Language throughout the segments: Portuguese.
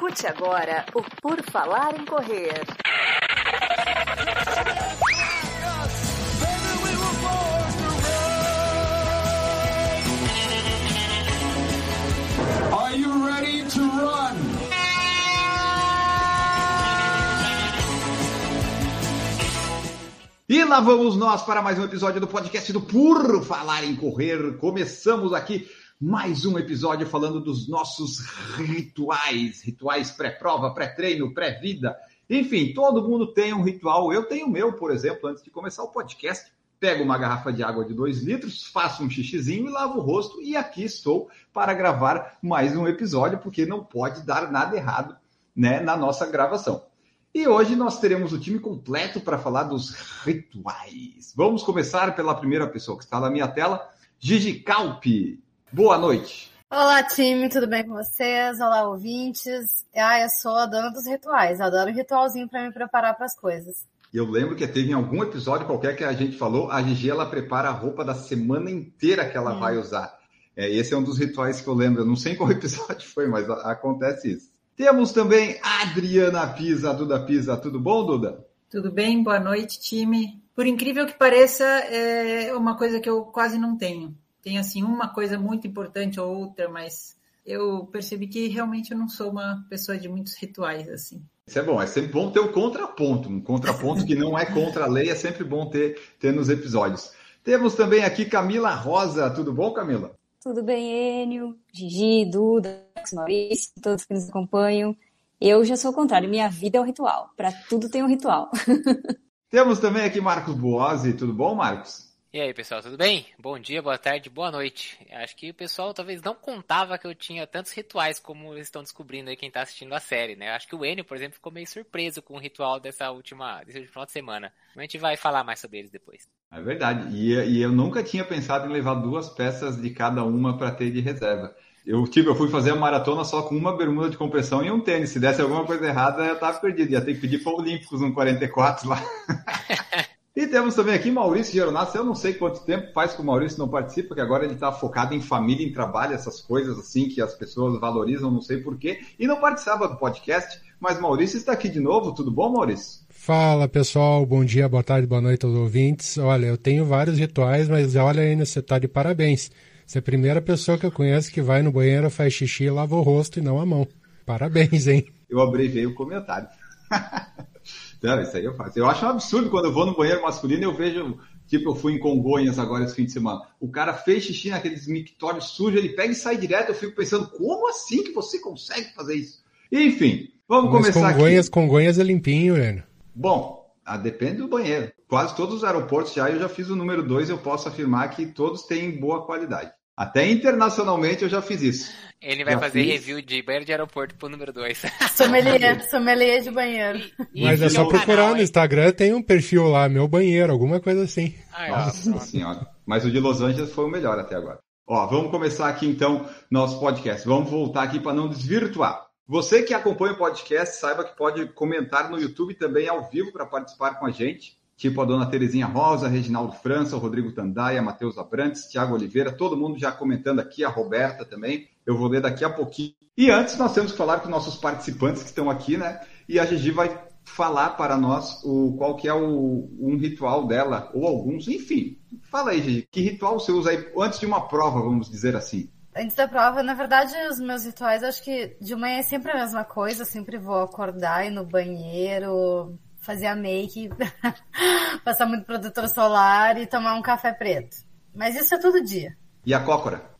Escute agora o Por Falar em Correr. Are you ready to run? E lá vamos nós para mais um episódio do podcast do Por Falar em Correr. Começamos aqui mais um episódio falando dos nossos rituais, rituais pré-prova, pré-treino, pré-vida. Enfim, todo mundo tem um ritual. Eu tenho o meu, por exemplo, antes de começar o podcast. Pego uma garrafa de água de 2 litros, faço um xixizinho e lavo o rosto. E aqui estou para gravar mais um episódio, porque não pode dar nada errado né, na nossa gravação. E hoje nós teremos o time completo para falar dos rituais. Vamos começar pela primeira pessoa que está na minha tela, Gigi Calpi. Boa noite. Olá, time, tudo bem com vocês? Olá, ouvintes. Ah, eu sou a dona dos rituais. Adoro um ritualzinho para me preparar para as coisas. Eu lembro que teve em algum episódio qualquer que a gente falou, a Gigi ela prepara a roupa da semana inteira que ela hum. vai usar. É, esse é um dos rituais que eu lembro. Eu não sei qual episódio foi, mas acontece isso. Temos também a Adriana Pisa, Duda Pisa. Tudo bom, Duda? Tudo bem, boa noite, time. Por incrível que pareça, é uma coisa que eu quase não tenho. Tem assim uma coisa muito importante ou outra, mas eu percebi que realmente eu não sou uma pessoa de muitos rituais assim. Isso é bom, é sempre bom ter um contraponto, um contraponto que não é contra a lei, é sempre bom ter, ter nos episódios. Temos também aqui Camila Rosa, tudo bom, Camila? Tudo bem, Enio, Gigi, Duda, Maurício, todos que nos acompanham. Eu já sou o contrário, minha vida é um ritual. Para tudo tem um ritual. Temos também aqui Marcos Boazzi, tudo bom, Marcos? E aí, pessoal, tudo bem? Bom dia, boa tarde, boa noite. Acho que o pessoal talvez não contava que eu tinha tantos rituais como eles estão descobrindo aí quem está assistindo a série, né? Acho que o Enio, por exemplo, ficou meio surpreso com o ritual dessa última, desse final de semana. A gente vai falar mais sobre eles depois. É verdade. E, e eu nunca tinha pensado em levar duas peças de cada uma para ter de reserva. Eu, tipo, eu fui fazer a maratona só com uma bermuda de compressão e um tênis. Se desse alguma coisa errada, eu tava perdido. Ia ter que pedir para Olímpicos no 44 lá. E temos também aqui Maurício Geronato. Eu não sei quanto tempo faz que o Maurício não participa, porque agora ele está focado em família, em trabalho, essas coisas assim que as pessoas valorizam, não sei porquê. E não participava do podcast, mas Maurício está aqui de novo. Tudo bom, Maurício? Fala pessoal, bom dia, boa tarde, boa noite aos ouvintes. Olha, eu tenho vários rituais, mas olha ainda, você está de parabéns. Você é a primeira pessoa que eu conheço que vai no banheiro, faz xixi e lava o rosto e não a mão. Parabéns, hein? Eu abreviei o comentário. Não, isso aí eu faço. Eu acho um absurdo quando eu vou no banheiro masculino e eu vejo, tipo, eu fui em Congonhas agora esse fim de semana. O cara fez xixi naqueles mictórios sujos, ele pega e sai direto. Eu fico pensando, como assim que você consegue fazer isso? Enfim, vamos Mas começar Congonhas, aqui. Congonhas é limpinho, Heleno. Bom, ah, depende do banheiro. Quase todos os aeroportos já, eu já fiz o número 2, eu posso afirmar que todos têm boa qualidade. Até internacionalmente eu já fiz isso. Ele vai Já fazer fiz. review de banheiro de aeroporto pro número 2. Sommelier, sommelier de banheiro. Mas é só procurar no Instagram, tem um perfil lá, meu banheiro, alguma coisa assim. Nossa senhora. Mas o de Los Angeles foi o melhor até agora. Ó, vamos começar aqui então nosso podcast. Vamos voltar aqui para não desvirtuar. Você que acompanha o podcast, saiba que pode comentar no YouTube também ao vivo para participar com a gente. Tipo a dona Terezinha Rosa, Reginaldo França, o Rodrigo Tandaia, Matheus Abrantes, Tiago Oliveira, todo mundo já comentando aqui, a Roberta também. Eu vou ler daqui a pouquinho. E antes nós temos que falar com nossos participantes que estão aqui, né? E a Gigi vai falar para nós o qual que é o, um ritual dela, ou alguns, enfim. Fala aí, Gigi, que ritual você usa aí antes de uma prova, vamos dizer assim? Antes da prova, na verdade, os meus rituais, acho que de manhã é sempre a mesma coisa. Sempre vou acordar, ir no banheiro, fazer a make, passar muito protetor solar e tomar um café preto. Mas isso é todo dia. E a cócora?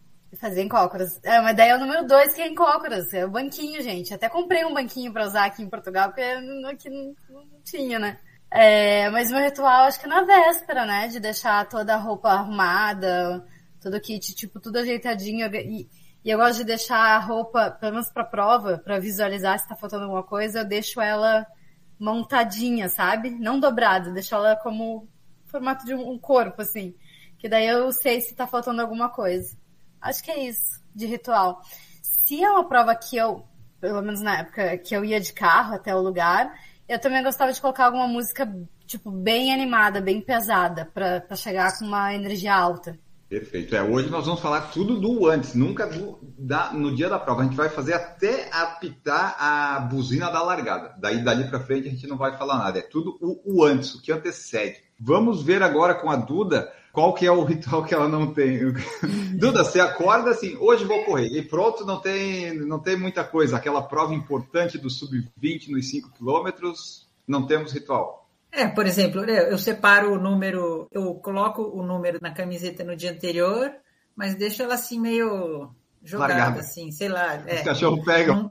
Fazer em cócoras. É, mas daí é o número dois que é em cócoras. É o banquinho, gente. Até comprei um banquinho pra usar aqui em Portugal, porque aqui não, não tinha, né? É, mas meu ritual, acho que é na véspera, né? De deixar toda a roupa arrumada, todo o kit, tipo, tudo ajeitadinho. E, e eu gosto de deixar a roupa, pelo menos pra prova, pra visualizar se tá faltando alguma coisa, eu deixo ela montadinha, sabe? Não dobrada, deixo ela como formato de um corpo, assim. Que daí eu sei se tá faltando alguma coisa. Acho que é isso, de ritual. Se é uma prova que eu, pelo menos na época, que eu ia de carro até o lugar, eu também gostava de colocar alguma música, tipo, bem animada, bem pesada, pra, pra chegar com uma energia alta. Perfeito. É, hoje nós vamos falar tudo do antes, nunca do, da, no dia da prova. A gente vai fazer até apitar a buzina da largada. Daí, dali para frente, a gente não vai falar nada. É tudo o, o antes, o que antecede. Vamos ver agora com a Duda qual que é o ritual que ela não tem. Duda, você acorda assim, hoje vou correr. E pronto, não tem, não tem muita coisa. Aquela prova importante do sub-20 nos 5 quilômetros, não temos ritual. É, por exemplo, eu separo o número, eu coloco o número na camiseta no dia anterior, mas deixo ela assim meio jogada, Largada. assim, sei lá. É, Os cachorros pegam.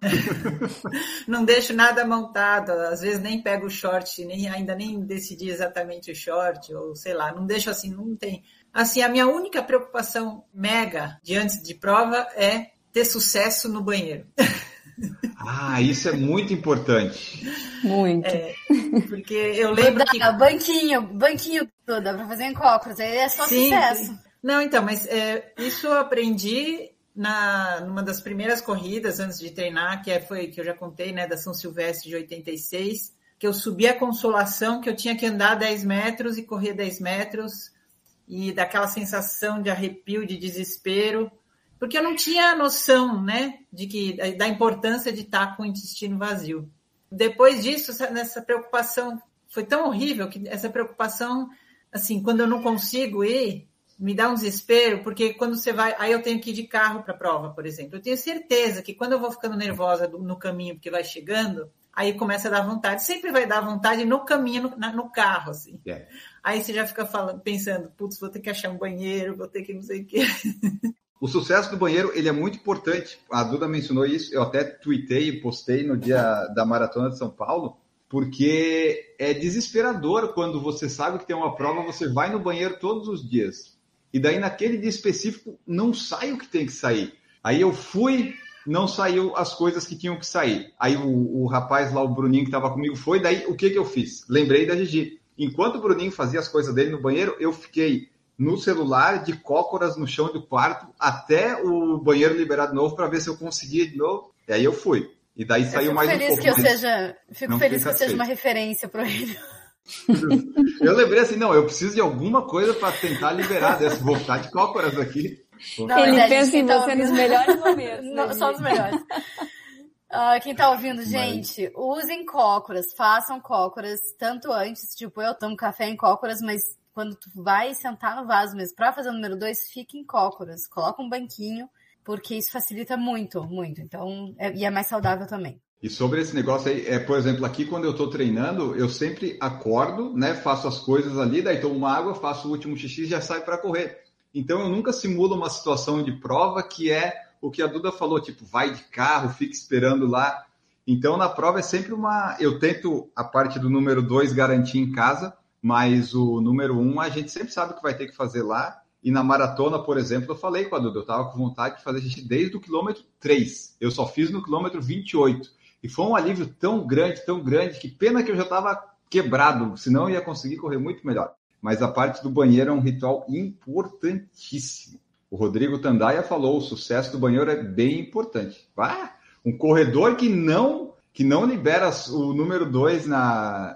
Não, não, deixo nada montado, às vezes nem pego o short, nem, ainda nem decidi exatamente o short, ou sei lá, não deixo assim, não tem. Assim, a minha única preocupação mega de antes de prova é ter sucesso no banheiro. Ah, isso é muito importante. Muito. É, porque eu lembro que... Banquinho, banquinho toda para fazer em cócoras, aí é só sim, sucesso. Sim. Não, então, mas é, isso eu aprendi na numa das primeiras corridas antes de treinar, que é, foi que eu já contei, né, da São Silvestre de 86, que eu subi a consolação que eu tinha que andar 10 metros e correr 10 metros e daquela sensação de arrepio, de desespero porque eu não tinha noção, né, de que da importância de estar com o intestino vazio. Depois disso, nessa preocupação foi tão horrível que essa preocupação, assim, quando eu não consigo ir, me dá um desespero, porque quando você vai, aí eu tenho que ir de carro para a prova, por exemplo. Eu tenho certeza que quando eu vou ficando nervosa no caminho, porque vai chegando, aí começa a dar vontade. Sempre vai dar vontade no caminho, no, no carro, assim. É. Aí você já fica falando, pensando, putz, vou ter que achar um banheiro, vou ter que não sei o quê. O sucesso do banheiro ele é muito importante. A Duda mencionou isso, eu até tuitei e postei no dia da Maratona de São Paulo, porque é desesperador quando você sabe que tem uma prova, você vai no banheiro todos os dias. E daí naquele dia específico não sai o que tem que sair. Aí eu fui, não saiu as coisas que tinham que sair. Aí o, o rapaz lá, o Bruninho que estava comigo, foi, daí o que, que eu fiz? Lembrei da Gigi. Enquanto o Bruninho fazia as coisas dele no banheiro, eu fiquei no celular, de cócoras no chão do quarto, até o banheiro liberado de novo, para ver se eu conseguia de novo. E aí eu fui. E daí eu saiu mais um pouco. Que eu seja, fico feliz que eu seja uma referência para ele. eu lembrei assim, não, eu preciso de alguma coisa para tentar liberar dessa, voltar de cócoras aqui. Não, ele pensa em você nos melhores momentos. Né, não, só nos melhores. Uh, quem tá ouvindo, gente, mas... usem cócoras, façam cócoras, tanto antes, tipo, eu tomo café em cócoras, mas quando tu vai sentar no vaso mesmo para fazer o número dois, fica em cócoras, coloca um banquinho, porque isso facilita muito, muito. Então, é, e é mais saudável também. E sobre esse negócio aí, é, por exemplo, aqui quando eu estou treinando, eu sempre acordo, né, faço as coisas ali, daí tomo uma água, faço o último xixi e já saio para correr. Então eu nunca simulo uma situação de prova que é o que a Duda falou, tipo, vai de carro, fica esperando lá. Então na prova é sempre uma, eu tento a parte do número dois garantir em casa, mas o número um a gente sempre sabe que vai ter que fazer lá. E na maratona, por exemplo, eu falei com a Duda, eu estava com vontade de fazer xixi desde o quilômetro 3. Eu só fiz no quilômetro 28. E foi um alívio tão grande, tão grande, que pena que eu já estava quebrado, senão eu ia conseguir correr muito melhor. Mas a parte do banheiro é um ritual importantíssimo. O Rodrigo Tandaia falou, o sucesso do banheiro é bem importante. Ah, um corredor que não que não libera o número 2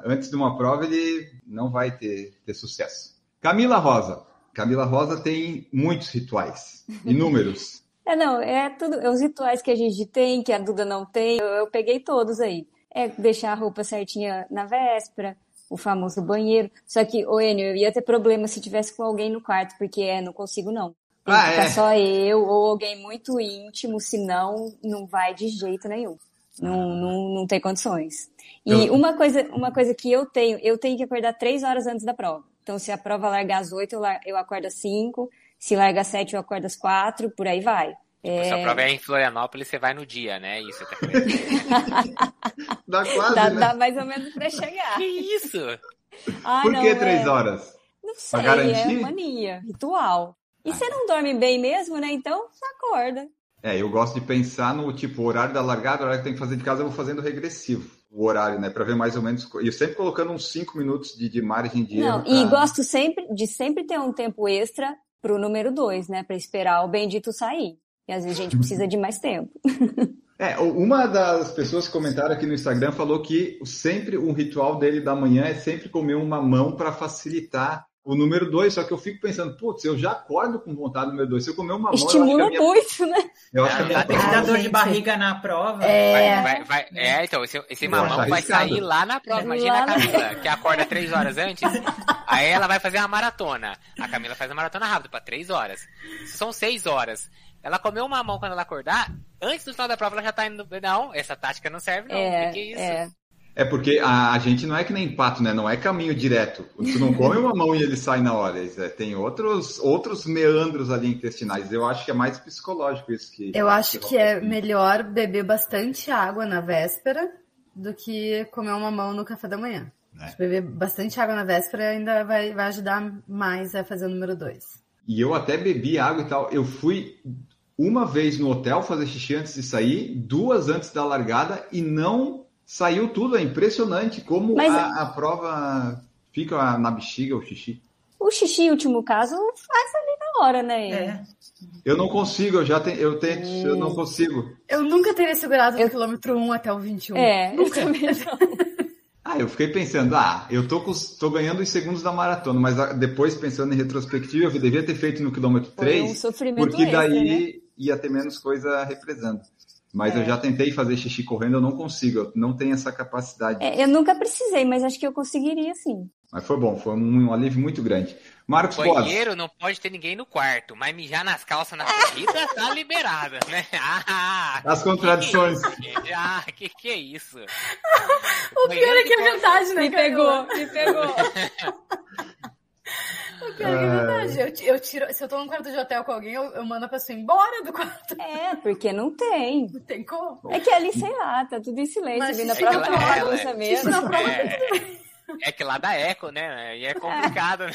antes de uma prova, ele não vai ter, ter sucesso. Camila Rosa. Camila Rosa tem muitos rituais, inúmeros. É, não, é tudo, é os rituais que a gente tem, que a Duda não tem, eu, eu peguei todos aí. É deixar a roupa certinha na véspera, o famoso banheiro. Só que, ô Enio, eu ia ter problema se tivesse com alguém no quarto, porque é, não consigo não. Tem ah, que ficar é? só eu ou alguém muito íntimo, senão não vai de jeito nenhum. Não, não, não tem condições. E eu... uma, coisa, uma coisa que eu tenho, eu tenho que acordar três horas antes da prova. Então, se a prova largar às oito, eu, eu acordo às cinco. Se larga às sete, eu acordo às quatro, por aí vai. Tipo, é... Se a prova é em Florianópolis, você vai no dia, né? Isso tá Dá quase, dá, né? dá mais ou menos pra chegar. Que isso? Ah, Por que três é... horas? Não sei, é mania, ritual. E ah. você não dorme bem mesmo, né? Então, você acorda. É, eu gosto de pensar no tipo horário da largada, o horário que tem que fazer de casa, eu vou fazendo regressivo o horário, né? Para ver mais ou menos. E sempre colocando uns 5 minutos de, de margem de Não, erro. E gosto sempre de sempre ter um tempo extra para o número 2, né? Para esperar o bendito sair. E às vezes a gente precisa de mais tempo. É, uma das pessoas que comentaram aqui no Instagram falou que sempre um ritual dele da manhã é sempre comer uma mão para facilitar o número 2, só que eu fico pensando, putz, eu já acordo com vontade do número 2. Se eu comer uma mão, Estimula minha, muito, né? eu acho que a minha Tem que dar dor de barriga na prova. É, Vai, vai, vai- é, então, esse, esse mamão vai arriscado. sair lá na prova. Imagina Lá a na- Camila, que acorda três horas antes. Aí ela vai fazer uma maratona. A Camila faz a maratona rápido, pra três horas. São seis horas. Ela comeu um mamão quando ela acordar, antes do final da prova ela já tá indo. Não, essa tática não serve, não. É, que, que é isso? é. É porque a, a gente não é que nem pato, né? Não é caminho direto. Tu não come uma mão e ele sai na hora. É- tem outros, outros meandros ali intestinais. Eu acho que é mais psicológico isso que. eu acho que é melhor beber bastante água na véspera do que comer uma mão no café da manhã. É. Beber bastante água na véspera ainda vai, vai ajudar mais a fazer o número 2. E eu até bebi água e tal. Eu fui uma vez no hotel fazer xixi antes de sair, duas antes da largada e não saiu tudo. É impressionante como Mas- a, a prova fica na bexiga, o xixi. O xixi, em último caso, faz ali na hora, né? É. Eu não consigo, eu já tenho, eu tento, eu não consigo. Eu nunca teria segurado Eu- do quilômetro 1 até o 21. É, eu Nunca. também não. Ah, eu fiquei pensando, ah, eu tô, com, tô ganhando os segundos da maratona, mas ah, depois pensando em retrospectiva, eu devia ter feito no quilômetro Foi 3, um sofrimento porque extra, daí né? ia ter menos coisa represando. Mas É. eu já tentei fazer xixi correndo, eu não consigo, eu não tenho essa capacidade. É, eu nunca precisei, mas acho que eu conseguiria sim. Mas foi bom, foi um, um alívio muito grande. Marcos Boas, Banheiro não pode ter ninguém no quarto, mas mijar nas calças na corrida tá liberado, né? Ah, as contradições. que, que, ah, que que é isso? O pior é que é verdade, né? Me pegou, me pegou. Pior é que é verdade. Eu, eu tiro, se eu tô num quarto de hotel com alguém, eu, eu mando a pessoa embora do quarto. É, porque não tem. Não tem como. É que ali, sei lá, tá tudo em silêncio, Mas vindo a prova na tá uma prova, bagunça é. mesmo. Na prova É, é que lá dá eco, né? E é complicado, né?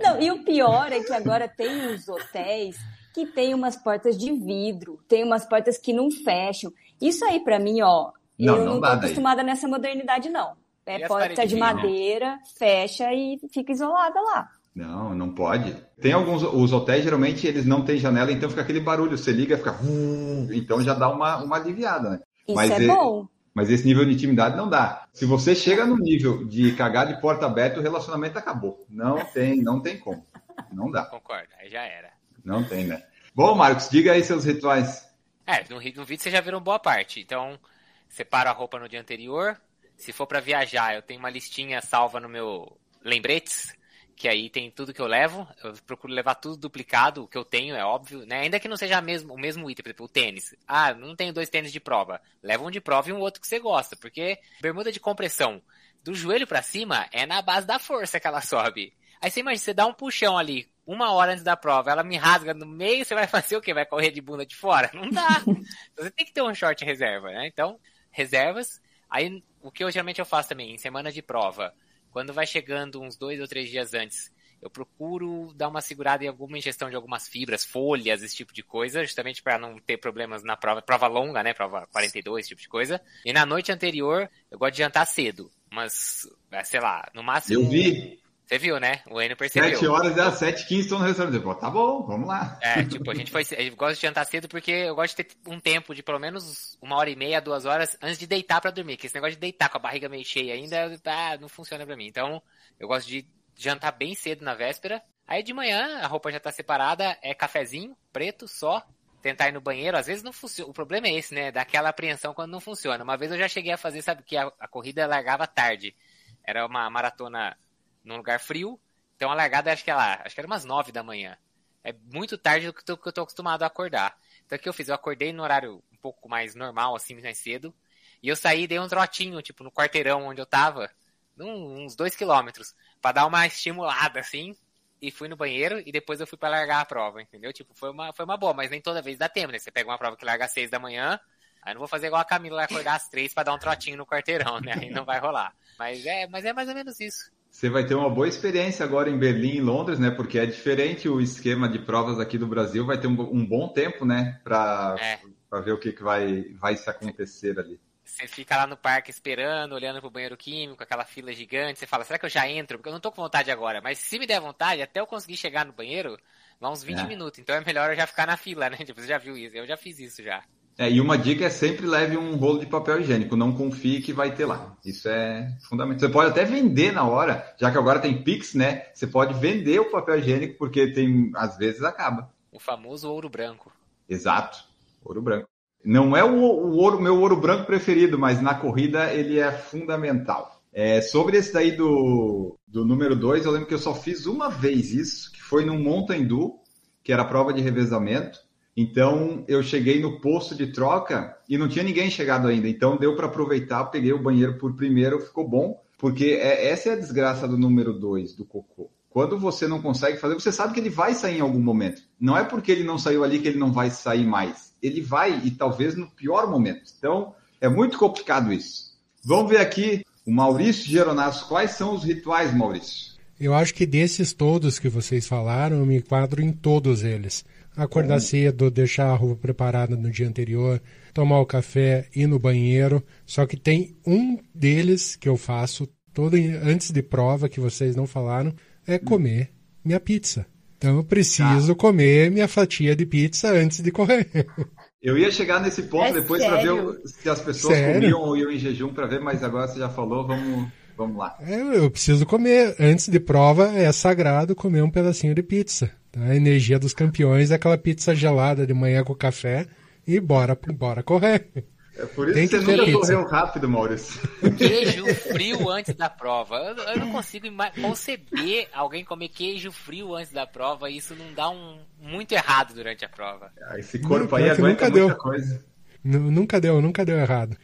Não, e o pior é que agora tem uns hotéis que tem umas portas de vidro, tem umas portas que não fecham. Isso aí, pra mim, ó, Não, eu não não, tô acostumada nessa modernidade, não. É porta de madeira, fecha e fica isolada lá. Não, não pode. Tem alguns, os hotéis geralmente eles não têm janela, então fica aquele barulho, você liga, fica... "Vum", Então já dá uma, uma aliviada, né? Isso Mas é bom. Mas esse nível de intimidade não dá. Se você chega no nível de cagar de porta aberta, o relacionamento acabou. Não tem, não tem como. Não dá. Concordo, aí já era. Não tem, né? Bom, Marcos, diga aí seus rituais. É, no, no vídeo vocês já viram boa parte. Então, separo a roupa no dia anterior. Se for pra viajar, eu tenho uma listinha salva no meu lembretes, que aí tem tudo que eu levo. Eu procuro levar tudo duplicado, o que eu tenho, é óbvio, né? Ainda que não seja mesmo, o mesmo item, por exemplo, o tênis. Ah, não tenho dois tênis de prova. Leva um de prova e um outro que você gosta, porque bermuda de compressão do joelho pra cima é na base da força que ela sobe. Aí você imagina, você dá um puxão ali, uma hora antes da prova, ela me rasga no meio, você vai fazer o quê? Vai correr de bunda de fora? Não dá. Você tem que ter um short reserva, né? Então, reservas. Aí, o que eu geralmente eu faço também, em semana de prova, quando vai chegando uns dois ou três dias antes, eu procuro dar uma segurada em alguma ingestão de algumas fibras, folhas, esse tipo de coisa, justamente para não ter problemas na prova, prova longa, né, prova 42, esse tipo de coisa. E na noite anterior, eu gosto de jantar cedo, mas, sei lá, no máximo... Eu vi. Você viu, né? O Enio percebeu. Sete horas é às 7h15 estou no restaurante. Pô, tá bom, vamos lá. É, tipo, a gente foi. Eu gosto de jantar cedo porque eu gosto de ter um tempo de pelo menos uma hora e meia, duas horas antes de deitar pra dormir. Que esse negócio de deitar com a barriga meio cheia ainda ah, não funciona pra mim. Então, eu gosto de jantar bem cedo na véspera. Aí de manhã a roupa já tá separada, é cafezinho, preto, só. Tentar ir no banheiro, às vezes não funciona. O problema é esse, né? Daquela apreensão quando não funciona. Uma vez eu já cheguei a fazer, sabe, que a, a corrida largava tarde. Era uma maratona num lugar frio. Então a largada acho que ela, acho que era umas nove da manhã. É muito tarde do que eu tô acostumado a acordar. Então o que eu fiz? Eu acordei no horário um pouco mais normal, assim, mais cedo. E eu saí dei um trotinho, tipo, no quarteirão onde eu tava, uns dois quilômetros, pra dar uma estimulada, assim. E fui no banheiro e depois eu fui para largar a prova, entendeu? Tipo, foi uma, foi uma boa, mas nem toda vez dá tempo, né? Você pega uma prova que larga às seis da manhã, aí não vou fazer igual a Camila acordar às três pra dar um trotinho no quarteirão, né? Aí não vai rolar. Mas é, mas é mais ou menos isso. Você vai ter uma boa experiência agora em Berlim e Londres, né? Porque é diferente o esquema de provas aqui do Brasil. Vai ter um, um bom tempo, né? Para É. ver o que, que vai, vai se acontecer ali. Você fica lá no parque esperando, olhando pro banheiro químico, aquela fila gigante. Você fala, será que eu já entro? Porque eu não tô com vontade agora. Mas se me der vontade, até eu conseguir chegar no banheiro, vai uns 20 É. minutos. Então é melhor eu já ficar na fila, né? Tipo, você já viu isso? Eu já fiz isso já. É, e uma dica é sempre leve um rolo de papel higiênico, não confie que vai ter lá. Isso é fundamental. Você pode até vender na hora, já que agora tem Pix, né? Você pode vender o papel higiênico, porque tem, às vezes acaba. O famoso ouro branco. Exato, ouro branco. Não é o, o ouro, meu ouro branco preferido, mas na corrida ele é fundamental. É, sobre esse daí do, do número 2, eu lembro que eu só fiz uma vez isso, que foi no Mountain Dew, que era a prova de revezamento. Então eu cheguei no posto de troca e não tinha ninguém chegado ainda. Então deu para aproveitar, peguei o banheiro por primeiro, ficou bom, porque é, essa é a desgraça do número 2 do cocô. Quando você não consegue fazer, você sabe que ele vai sair em algum momento. Não é porque ele não saiu ali que ele não vai sair mais. Ele vai e talvez no pior momento. Então é muito complicado isso. Vamos ver aqui o Maurício Geronasso. Quais são os rituais, Maurício? Eu acho que desses todos que vocês falaram, eu me enquadro em todos eles. Acordar cedo, deixar a roupa preparada no dia anterior, tomar o café, ir no banheiro. Só que tem um deles que eu faço todo antes de prova que vocês não falaram, é comer minha pizza. Então eu preciso Ah. comer minha fatia de pizza antes de correr. Eu ia chegar nesse ponto É depois para ver se as pessoas Sério? comiam ou iam em jejum para ver, mas agora você já falou, vamos, vamos lá. É, Eu preciso comer. Antes de prova é sagrado comer um pedacinho de pizza. Tá? A energia dos campeões é aquela pizza gelada de manhã com café e bora, bora correr. É por isso Tem que que você nunca pizza. correu rápido, Maurício. Queijo frio antes da prova. Eu, eu não consigo conceber alguém comer queijo frio antes da prova e isso não dá um muito errado durante a prova. Ah, Esse corpo Pior aí aguenta nunca muita deu. coisa. Nu- Nunca deu, nunca deu errado.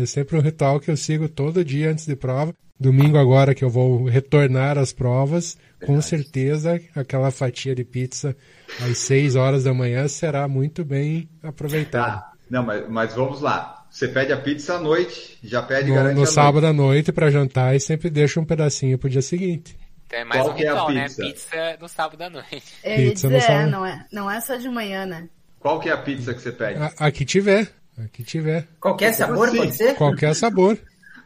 É sempre um ritual que eu sigo todo dia antes de prova. Domingo agora que eu vou retornar às provas, com certeza aquela fatia de pizza às 6 horas da manhã será muito bem aproveitada. Tá. Não, mas, mas vamos lá. Você pede a pizza à noite, já pede No, garante no sábado à noite para jantar e sempre deixo um pedacinho pro dia seguinte. Então é mais Qual um que é a ritual, né? pizza? Pizza no sábado à noite. Ia Pizza no é, sábado. não é, não é só de manhã, né? Qual que é a pizza que você pede? A- Aqui tiver, aqui tiver. Qualquer sabor, assim? pode ser? Qualquer sabor.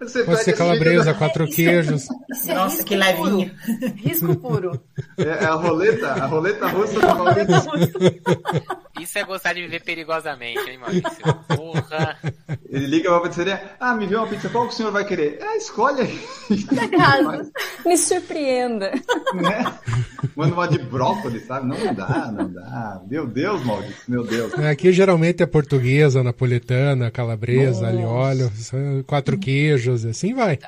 Você Pode ser calabresa, quatro Isso é- queijos. Isso é Nossa, que levinho. Risco puro. É, é a roleta, a roleta russa do Maurício. Isso é gostar de viver perigosamente, hein, Maurício? Porra. Ele liga pra pizzaria, ah, me vê uma pizza, qual que o senhor vai querer? Ah, escolhe aí. casa. Me surpreenda. né? Manda uma de brócolis, sabe? Não, dá, não dá. Meu Deus, Maurício, meu Deus. Aqui geralmente é portuguesa, napolitana, calabresa, alho e óleo, quatro queijos, assim vai.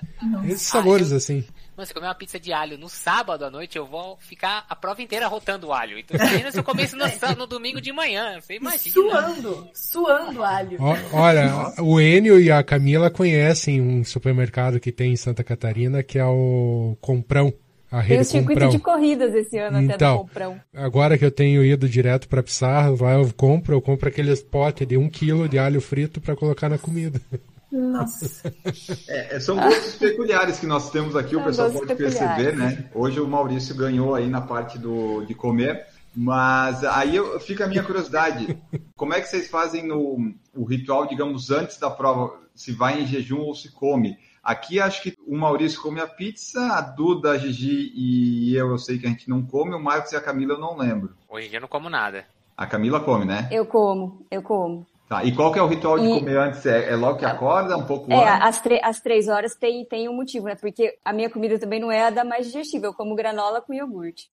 Esses sabores assim. Mano, se eu comer uma pizza de alho no sábado à noite, eu vou ficar a prova inteira rotando o alho. Então imagina se eu comer isso no, no domingo de manhã. Você imagina. Suando. Suando alho. Ó, olha, o Enio e a Camila conhecem um supermercado que tem em Santa Catarina que é o Comprão. A Tem o rede circuito Comprão. de corridas esse ano até do Então, Comprão. agora que eu tenho ido direto para Pissarra, lá eu compro, eu compro aqueles potes de um quilo de alho frito para colocar na comida. Nossa. É, é, são gostos peculiares que nós temos aqui, o São pessoal gostos pode perceber, né? Hoje o Maurício ganhou aí na parte do, de comer, mas aí eu- fica a minha curiosidade. Como é que vocês fazem no, o ritual, digamos, antes da prova? Se vai em jejum ou se come? Aqui acho que o Maurício come a pizza, a Duda, a Gigi e eu, eu sei que a gente não come, o Marcos e a Camila eu não lembro. Hoje em dia eu não como nada. A Camila come, né? Eu como, eu como. Tá. E qual que é o ritual de E- comer antes? É, é logo que acorda, um pouco É, antes? às, tre- às três horas tem, tem um motivo, né? Porque a minha comida também não é a da mais digestiva. Eu como granola com iogurte.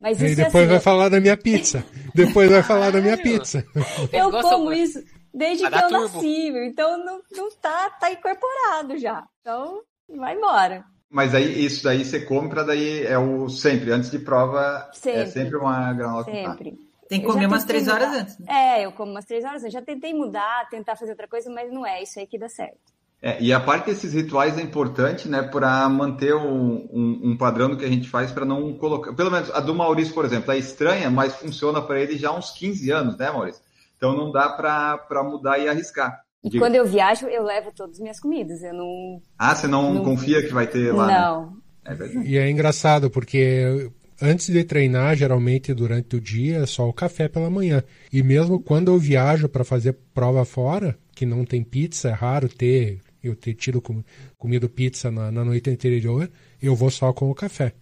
Mas E é depois assim, vai eu- falar da minha pizza. Depois vai falar da minha pizza. eu como isso desde que eu turbo. nasci, meu. então não, não tá, tá incorporado já. Então, vai embora. Mas aí isso daí você come pra daí é o sempre, antes de prova, é Sempre. sempre uma granola com. Sempre. Tem que comer umas três horas antes. né? É, eu como umas três horas. Eu já tentei mudar, tentar fazer outra coisa, mas não é isso aí que dá certo. É, e a parte desses rituais é importante, né, para manter um, um, um padrão do que a gente faz para não colocar. Pelo menos a do Maurício, por exemplo, é estranha, mas funciona para ele já há uns 15 anos, né, Maurício? Então não dá para mudar e arriscar. E Diga. quando eu viajo, eu levo todas as minhas comidas. Eu não. Ah, você não, Não- confia que vai ter lá? né? Não. É verdade. E é engraçado porque antes de treinar, geralmente durante o dia, é só o café pela manhã. E mesmo quando eu viajo para fazer prova fora, que não tem pizza, é raro ter, eu ter tido com- comido pizza na, na noite anterior, eu vou só com o café.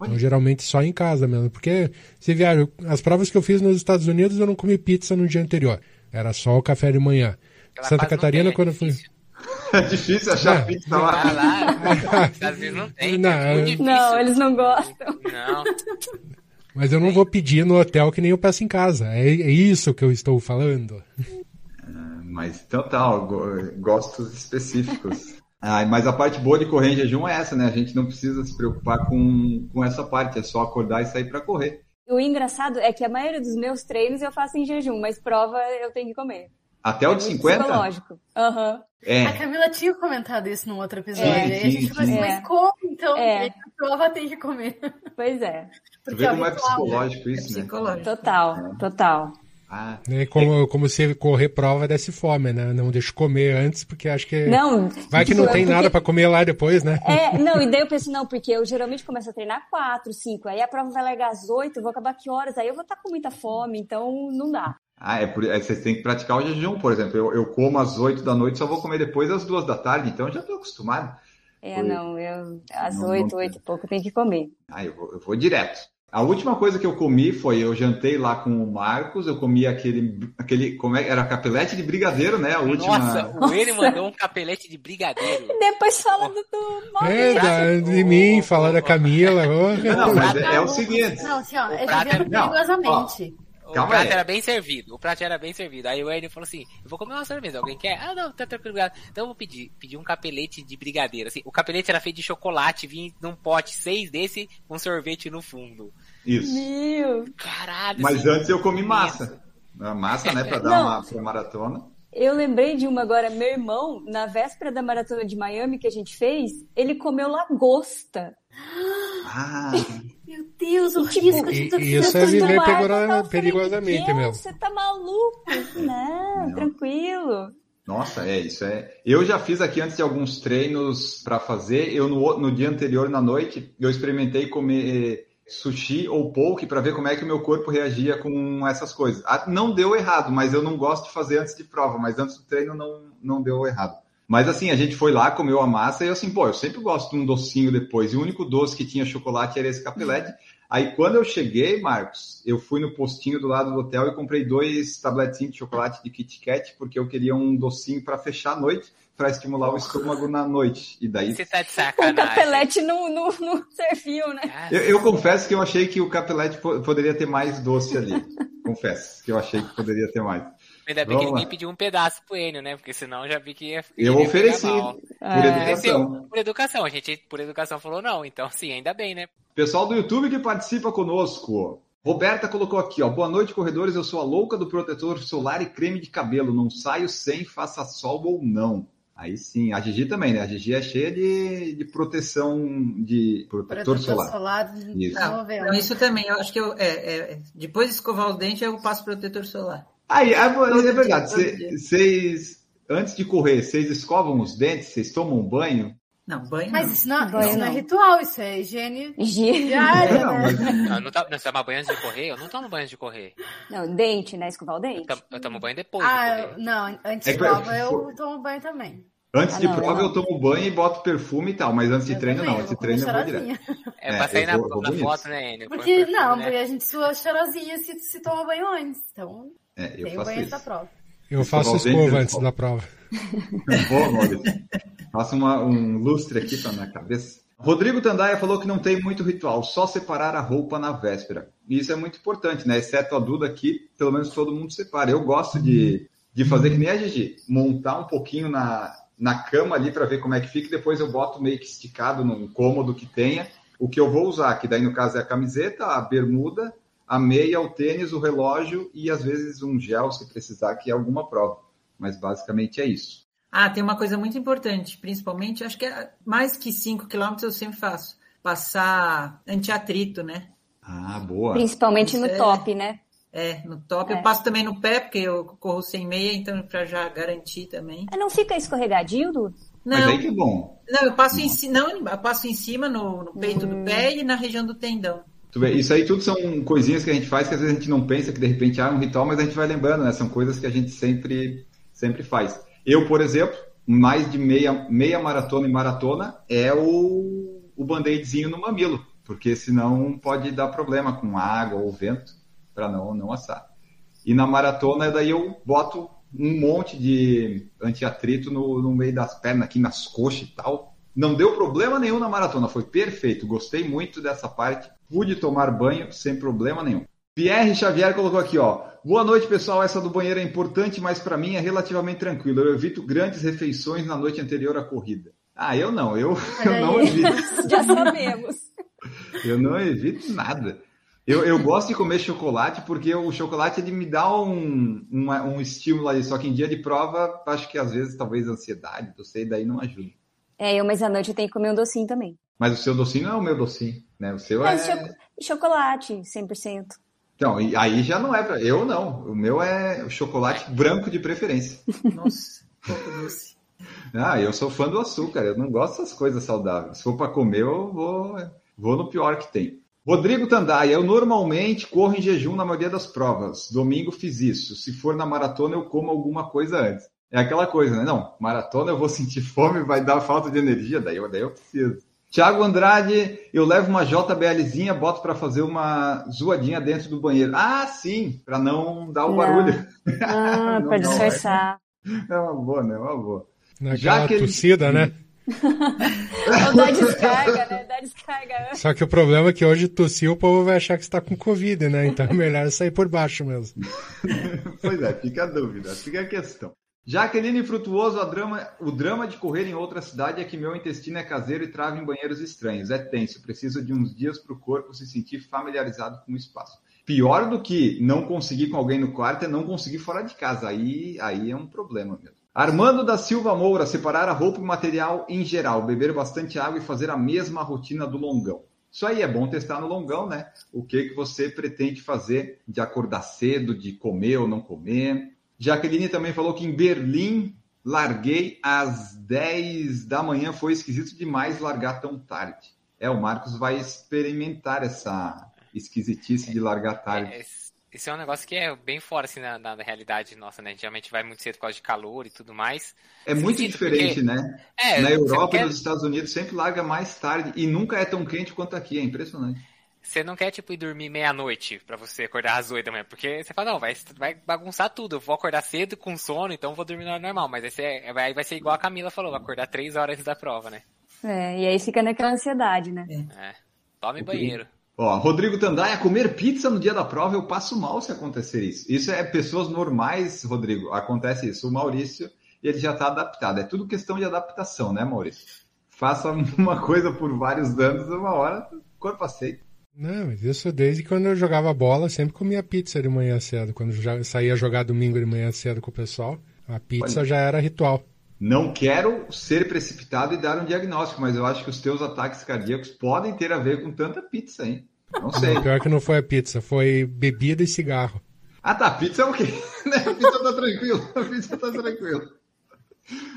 Então, geralmente só em casa mesmo, porque se viaja, as provas que eu fiz nos Estados Unidos eu não comi pizza no dia anterior. Era só o café de manhã. Aquela Santa Catarina, quando eu fui. É difícil achar É. pizza lá. Ah, lá, às vezes não tem. Não, é muito eu- difícil. Não, eles não gostam. Não, Mas eu não vou pedir no hotel que nem eu peço em casa. É, é isso que eu estou falando. Mas então tá, gostos específicos. Ah, mas a parte boa de correr em jejum é essa, né? A gente não precisa se preocupar com, com essa parte, é só acordar e sair para correr. O engraçado é que a maioria dos meus treinos eu faço em jejum, mas prova eu tenho que comer. Até o É de muito 50? Aham. Aham. A É, Camila tinha comentado isso num outro episódio. Sim, e a sim, gente falou assim, sim. mas É. como então? É. A prova tem que comer. Pois é. tu Porque vê é como é né? psicológico isso, né? Psicológico. Total, total. Ah, É como, como se correr prova desse fome, né? Não deixa comer antes, porque acho que. Não. Vai que não tem porque- nada pra comer lá depois, né? É, não, e daí eu penso, não, porque eu geralmente começo a treinar quatro, cinco, aí a prova vai largar às oito, eu vou acabar que horas? Aí eu vou estar com muita fome, então não dá. Ah é por, é, vocês têm que praticar o jejum, por exemplo. Eu, eu como às 8 da noite, só vou comer depois às 2 da tarde, então eu já tô acostumado. É, Foi. não, eu às oito, oito e pouco eu tenho que comer. Ah, eu vou, eu vou direto. A última coisa que eu comi foi, eu jantei lá com o Marcos, eu comi aquele, aquele como é, era capelete de brigadeiro, né? A última... nossa, o Ele mandou um capelete de brigadeiro. Depois fala do, do mal É, da, de mim, falar da Camila. Não, mas é, é o seguinte, Não, assim, ó, é vivendo perigosamente. O Calma prato aí. era bem servido. O prato era bem servido. Aí o Enio falou assim: Eu vou comer uma sobremesa. Alguém quer? Ah, não, tá tranquilo. obrigado. Então eu vou pedir. Pedir um capelete de brigadeiro. Assim, o capelete era feito de chocolate, vinha num pote, seis desse, com sorvete no fundo. isso. Meu. Caralho. Mas assim, antes eu comi massa. A massa, né, pra dar Não. uma pra maratona. Eu lembrei de uma agora, meu irmão, na véspera da maratona de Miami que a gente fez, ele comeu lagosta. Ah, Meu Deus, o Tipo, risco de E, tu e isso é viver falei, perigosamente "Meu, mesmo. Você tá maluco? Não, Não. tranquilo. nossa, é, isso é. Eu já fiz aqui antes de alguns treinos pra fazer. Eu no, no dia anterior, na noite, eu experimentei comer sushi ou poke pra ver como é que o meu corpo reagia com essas coisas. Ah, Não deu errado, mas eu não gosto de fazer antes de prova, mas antes do treino não, não deu errado. Mas assim, a gente foi lá, comeu a massa e eu assim, pô, eu sempre gosto de um docinho depois. E o único doce que tinha chocolate era esse capelete. Aí quando eu cheguei, Marcos, eu fui no postinho do lado do hotel e comprei dois tabletinhos de chocolate de Kit Kat, porque eu queria um docinho para fechar a noite, para estimular o estômago na noite. E daí Você tá de O sacanagem. capelete não, não, não serviu, né? Eu, eu confesso que eu achei que o capelete po- poderia ter mais doce ali. confesso que eu achei que poderia ter mais. Ainda bem que Vamos ninguém lá. pediu um pedaço pro Enio, né? Porque senão eu já vi que ia. Eu ofereci mal. por É. educação. Ofereceu por educação. A gente, por educação, falou não. Então, sim, ainda bem, né? Pessoal do YouTube que participa conosco. Roberta colocou aqui, ó. Boa noite, corredores. Eu sou a louca do protetor solar e creme de cabelo. Não saio sem, faça sol ou não. Aí sim, a Gigi também, né? A Gigi é cheia de, de proteção de protetor, protetor solar. solar Isso. Não, não, isso também, eu acho que eu, é, é, depois de escovar os dentes, eu passo protetor solar. Aí, é, Todo é verdade. Vocês, antes de correr, vocês escovam os dentes? Vocês tomam banho? Não, banho Mas não. isso não, Banho isso não é ritual, isso é higiene Higiene. diária, É, não, né? mas- Não, não, tá, não, você toma banho antes de correr? Eu não tomo banho antes de correr. Não, dente, né? Escovar o Eu dente. tomo, eu tomo banho depois de Ah, eu- não, antes É de prova eu tomo banho também. Antes Ah, de não, prova eu eu tomo banho e boto perfume e tal, mas antes de Eu treino também, não. Antes de treino eu vou direto. É É, pra sair eu na, vou- na foto, né, Porque, perfume, não, né? porque a gente sua cheirosinha se, se toma banho antes. Então, É, eu tem o faço isso. prova. Eu faço escova eu antes da prova. Boa, Maurício. Faça uma- um lustre aqui pra minha cabeça. Rodrigo Tandaia falou que não tem muito ritual, só separar a roupa na véspera. E isso é muito importante, né? Exceto a Duda aqui, pelo menos todo mundo separa. Eu gosto de, de fazer que nem a Gigi, montar um pouquinho na, na cama ali para ver como é que fica, e depois eu boto meio que esticado num cômodo que tenha o que eu vou usar, que daí no caso é a camiseta, a bermuda, a meia, o tênis, o relógio e às vezes um gel se precisar, que é alguma prova. Mas basicamente é isso. Ah, tem uma coisa muito importante, principalmente, acho que é mais que 5 quilômetros eu sempre faço. Passar antiatrito, né? Ah, boa. Principalmente no É. top, né? É, no top. É. Eu passo também no pé, porque eu corro sem meia, então para já garantir também. Não fica escorregadio, Du? Mas Não, aí que é bom. não, eu passo em cima, não, eu passo em cima no, no peito Hum. do pé e na região do tendão. Isso aí tudo são coisinhas que a gente faz que às vezes a gente não pensa que de repente ah, é um ritual, mas a gente vai lembrando, né? São coisas que a gente sempre, sempre faz. Eu, por exemplo, mais de meia, meia maratona e maratona é o, o band-aidzinho no mamilo, porque senão pode dar problema com água ou vento para não, não assar. E na maratona, daí eu boto um monte de antiatrito no, no meio das pernas, aqui nas coxas e tal. Não deu problema nenhum na maratona, foi perfeito. Gostei muito dessa parte. Pude tomar banho sem problema nenhum. Pierre Xavier colocou aqui, ó. Boa noite, pessoal. Essa do banheiro é importante, mas para mim é relativamente tranquilo. Eu evito grandes refeições na noite anterior à corrida. Ah, eu não, eu, eu não evito. Já sabemos. Eu não evito nada. Eu, eu gosto de comer chocolate porque o chocolate ele me dá um, um, um estímulo ali. Só que em dia de prova, acho que às vezes talvez ansiedade, não sei, daí não ajuda. É, eu, mas à noite eu tenho que comer um docinho também. Mas o seu docinho não é o meu docinho, né? O seu Mas é. cho- chocolate, 100%. Então, e aí já não é pra. Eu não. O meu é o chocolate branco de preferência. Nossa, pouco doce. Ah, eu sou fã do açúcar, eu não gosto dessas coisas saudáveis. Se for para comer, eu vou, vou no pior que tem. Rodrigo Tandaia, eu normalmente corro em jejum na maioria das provas. Domingo fiz isso. Se for na maratona, eu como alguma coisa antes. É aquela coisa, né? Não, maratona eu vou sentir fome, vai dar falta de energia, daí eu, daí eu preciso. Tiago Andrade, eu levo uma JBLzinha, boto para fazer uma zoadinha dentro do banheiro. Ah, sim, para não dar o Não. barulho. Ah, não, disfarçar. É uma boa, né? É uma boa. Naquela Já que ele- tossida, né? Ou dá descarga, né? Dá descarga. Só que o problema é que hoje tossir o povo vai achar que você tá com Covid, né? Então é melhor sair por baixo mesmo. Pois é, fica a dúvida, fica a questão. Jaqueline Frutuoso, drama, o drama de correr em outra cidade é que meu intestino é caseiro e trava em banheiros estranhos. É tenso, preciso de uns dias para o corpo se sentir familiarizado com o espaço. Pior do que não conseguir com alguém no quarto é não conseguir fora de casa. Aí, aí é um problema mesmo. Armando da Silva Moura, separar a roupa e material em geral, beber bastante água e fazer a mesma rotina do longão. Isso aí é bom testar no longão, né? O que, que você pretende fazer de acordar cedo, de comer ou não comer. Jaqueline também falou que em Berlim larguei às 10 da manhã. Foi esquisito demais largar tão tarde. É, o Marcos vai experimentar essa esquisitice de largar tarde. É, esse- é um negócio que é bem fora, assim, na, na realidade nossa, né? Geralmente vai muito cedo por causa de calor e tudo mais. É muito Esquisito, diferente, porque- né? É, Na Europa e quer- nos Estados Unidos sempre larga mais tarde e nunca é tão quente quanto aqui. É impressionante. Você não quer, tipo, ir dormir meia-noite pra você acordar às oito da manhã, porque você fala, não, vai, vai bagunçar tudo, eu vou acordar cedo com sono, então eu vou dormir na hora normal, mas aí, você, aí vai ser igual a Camila falou, vai acordar três horas antes da prova, né? É, e aí fica naquela ansiedade, né? É. Tome banheiro. Ó, Rodrigo Tandaia, comer pizza no dia da prova, eu passo mal se acontecer isso. Isso é pessoas normais, Rodrigo. Acontece isso. O Maurício, ele já está adaptado. É tudo questão de adaptação, né, Maurício? Faça uma coisa por vários anos, uma hora, o corpo aceita. Não, mas isso desde quando eu jogava bola, sempre comia pizza de manhã cedo. Quando já saía jogar domingo de manhã cedo com o pessoal, a pizza Olha. já era ritual. Não quero ser precipitado e dar um diagnóstico, mas eu acho que os teus ataques cardíacos podem ter a ver com tanta pizza, hein? Não sei. Pior que não foi a pizza, foi bebida e cigarro. Ah, tá. Pizza é o quê? A pizza tá tranquilo. A pizza tá tranquilo.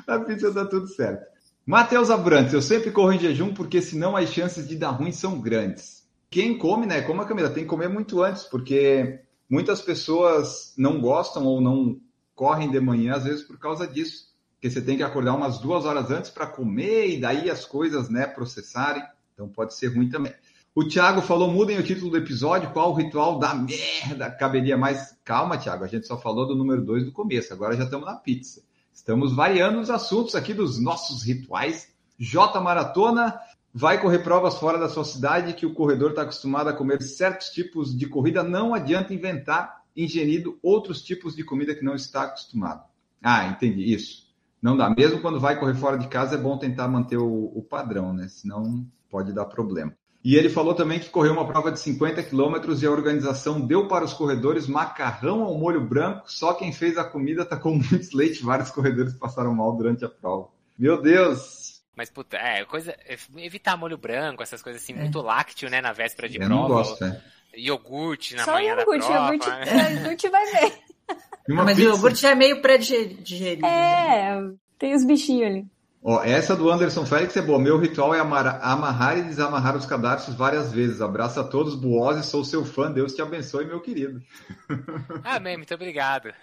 A pizza tá tudo certo. Matheus Abrantes, eu sempre corro em jejum porque senão as chances de dar ruim são grandes. Quem come, né? Como a Camila, tem que comer muito antes, porque muitas pessoas não gostam ou não correm de manhã, às vezes por causa disso. Porque você tem que acordar umas duas horas antes para comer e daí as coisas, né, processarem. Então pode ser ruim também. O Thiago falou, mudem o título do episódio, qual o ritual da merda caberia mais? Calma, Thiago, a gente só falou do número 2 do começo, agora já estamos na pizza. Estamos variando os assuntos aqui dos nossos rituais. J Maratona vai correr provas fora da sua cidade que o corredor está acostumado a comer certos tipos de corrida, não adianta inventar ingerido outros tipos de comida que não está acostumado. Ah, entendi, isso. Não dá. Mesmo quando vai correr fora de casa, é bom tentar manter o, o padrão, né? Senão pode dar problema. E ele falou também que correu uma prova de 50 quilômetros e a organização deu para os corredores macarrão ao molho branco, só quem fez a comida tacou muito leite, vários corredores passaram mal durante a prova. Meu Deus! Mas, puta, é, coisa. é, Evitar molho branco, essas coisas assim, muito lácteo, né, na véspera de Eu prova. não gosto, né? Iogurte na Só manhã iogurte, da prova. iogurte, né? iogurte vai ver. Uma Mas pizza- o iogurte já é meio pré-digerido. É, tem os bichinhos ali. Ó, essa do Anderson Félix é boa. Meu ritual é amar- amarrar e desamarrar os cadarços várias vezes. Abraço a todos, Buose, sou seu fã. Deus te abençoe, meu querido. Amém, muito obrigado.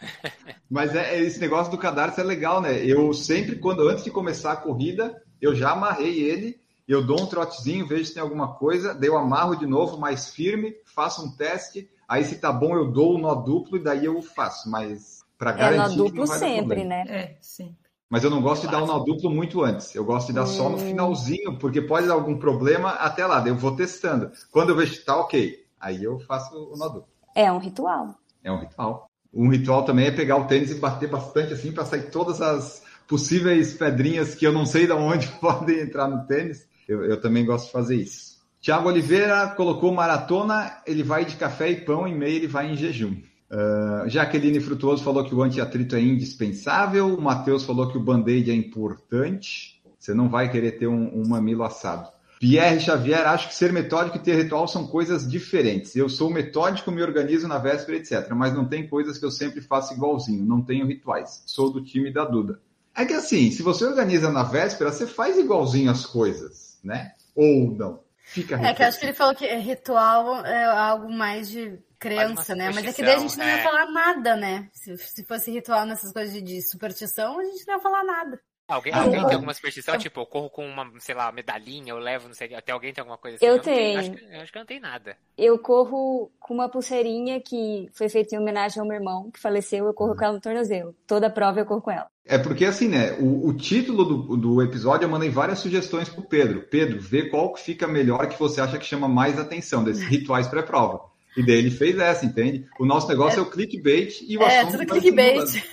Mas é, é- esse negócio do cadarço é legal, né? Eu sempre, quando antes de começar a corrida, eu já amarrei ele, eu dou um trotezinho, vejo se tem alguma coisa, daí eu amarro de novo mais firme, faço um teste, Aí se tá bom, eu dou o nó duplo e daí eu faço, mas para É garantir. nó que duplo sempre, né? É, sim. Mas eu não gosto de dar o nó duplo muito antes. Eu gosto de dar só no finalzinho, porque pode dar algum problema até lá. daí Eu vou testando. Quando eu vejo que tá ok, aí eu faço o nó duplo. É um ritual. É um ritual. Um ritual também é pegar o tênis e bater bastante assim para sair todas as possíveis pedrinhas que eu não sei de onde podem entrar no tênis. Eu, eu também gosto de fazer isso. Tiago Oliveira colocou maratona, ele vai de café e pão, e meia ele vai em jejum. Uh, Jaqueline Frutuoso falou que o antiatrito é indispensável. O Matheus falou que o band-aid é importante. Você não vai querer ter um, um mamilo assado. Pierre Xavier, acho que ser metódico e ter ritual são coisas diferentes. Eu sou metódico, me organizo na véspera, etc. Mas não tem coisas que eu sempre faço igualzinho. Não tenho rituais. Sou do time da Duda. É que assim, se você organiza na véspera, você faz igualzinho as coisas, né? Ou não. Fica É que eu acho que ele falou que ritual é algo mais de crença, né? Mas é que daí a gente não ia é. falar nada, né? Se, se fosse ritual nessas coisas de, de superstição, a gente não ia falar nada. Alguém, Ah, alguém eu- tem alguma superstição? Tipo, eu corro com uma, sei lá, medalhinha, eu levo, não sei, até alguém tem alguma coisa assim? Eu não tenho. acho, que, eu acho que eu não tenho nada. Eu corro com uma pulseirinha que foi feita em homenagem ao meu irmão, que faleceu, eu corro com ela no tornozelo. Toda prova eu corro com ela. É porque assim, né? O, o título do, do episódio eu mandei várias sugestões pro Pedro. Pedro, vê qual que fica melhor que você acha que chama mais atenção desses rituais pré-prova. E daí ele fez essa, entende? O nosso negócio é, o clickbait e o É, assunto tudo vai clickbait.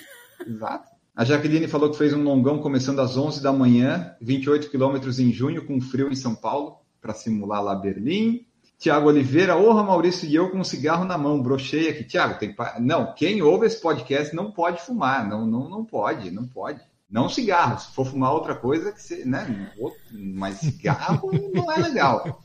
Exato. A Jaqueline falou que fez um longão começando às 11 da manhã, 28 quilômetros em junho, com frio em São Paulo, para simular lá Berlim. Tiago Oliveira, orra Maurício e eu com um cigarro na mão, brochei aqui. Tiago, tem pa... não, quem ouve esse podcast não pode fumar, não, não, não pode, não pode. Não cigarro, se for fumar outra coisa, que você, né? outro- Mas cigarro não é legal.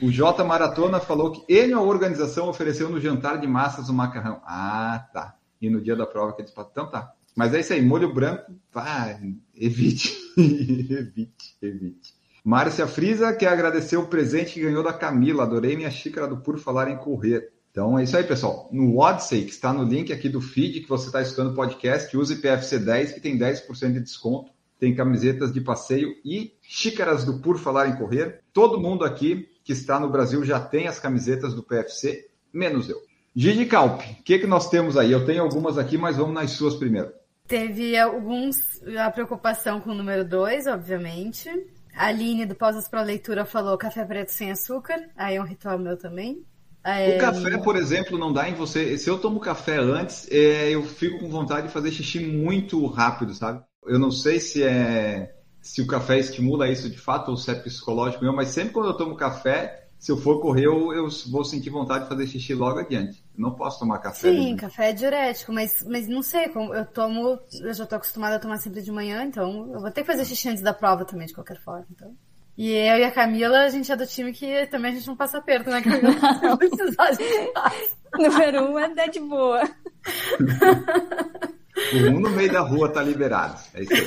O J Maratona falou que ele, a organização, ofereceu no jantar de massas o macarrão. Ah, tá. E no dia da prova que eles então tá. Mas é isso aí, molho branco, pá, evite, evite, evite. Márcia Frisa quer agradecer o presente que ganhou da Camila. Adorei minha xícara do Por Falar em Correr. Então é isso aí, pessoal. No Odyssey, que está no link aqui do feed que você está escutando o podcast, use PFC10 que tem 10% de desconto. Tem camisetas de passeio e xícaras do Por Falar em Correr. Todo mundo aqui que está no Brasil já tem as camisetas do PFC, menos eu. Gigi Calp, o que, que nós temos aí? Eu tenho algumas aqui, mas vamos nas suas primeiro. Teve alguns, a preocupação com o número 2, obviamente. A Aline, do Pausas para Leitura, falou café preto sem açúcar. Aí é um ritual meu também. É, O café, por exemplo, não dá em você. Se eu tomo café antes, é, eu fico com vontade de fazer xixi muito rápido, sabe? Eu não sei se é se o café estimula isso de fato ou se é psicológico meu, mas sempre quando eu tomo café, se eu for correr, eu, eu vou sentir vontade de fazer xixi logo adiante. Eu não posso tomar café. Sim, café é diurético, mas, mas não sei, como eu tomo, eu já tô acostumada a tomar sempre de manhã, então eu vou ter que fazer xixi antes da prova também, de qualquer forma. Então. E eu e a Camila, a gente é do time que também a gente não passa aperto, né, Camila? Se precisar, faz. Número um é dar de boa. Um no meio da rua tá liberado. É isso aí.